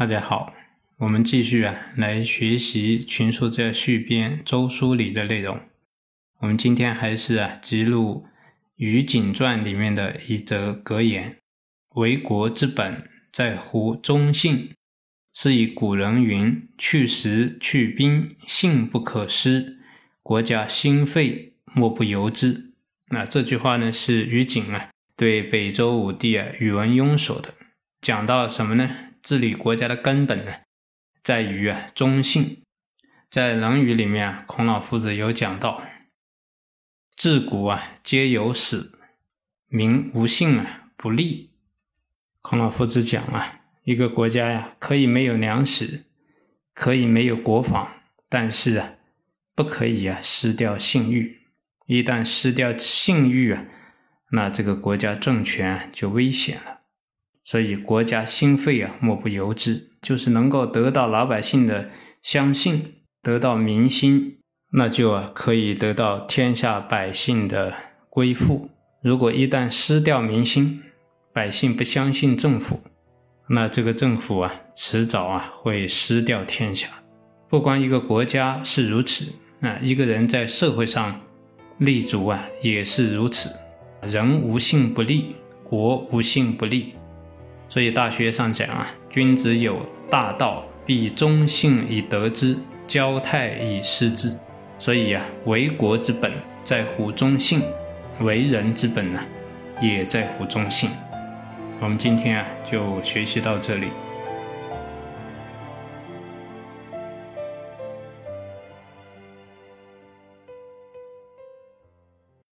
大家好，我们继续啊来学习《群书这续编》周书里的内容。我们今天还是啊记录《于景传》里面的一则格言：“为国之本，在乎忠信。是以古人云：‘去时去兵，信不可失。国家兴废，莫不由之。’那这句话呢，是于景啊对北周武帝啊宇文邕说的，讲到什么呢？治理国家的根本呢，在于啊忠信。在《论语》里面，孔老夫子有讲到：“自古啊皆有史，民无信啊不立。”孔老夫子讲啊，一个国家呀，可以没有粮食，可以没有国防，但是啊，不可以啊失掉信誉。一旦失掉信誉啊，那这个国家政权就危险了。所以，国家兴废啊，莫不由之，就是能够得到老百姓的相信，得到民心，那就啊可以得到天下百姓的归附。如果一旦失掉民心，百姓不相信政府，那这个政府啊，迟早啊会失掉天下。不光一个国家是如此，啊，一个人在社会上立足啊，也是如此。人无信不立，国无信不立。所以《大学》上讲啊，君子有大道，必忠信以得之，交泰以失之。所以啊，为国之本在乎忠信，为人之本呢，也在乎忠信。我们今天啊，就学习到这里。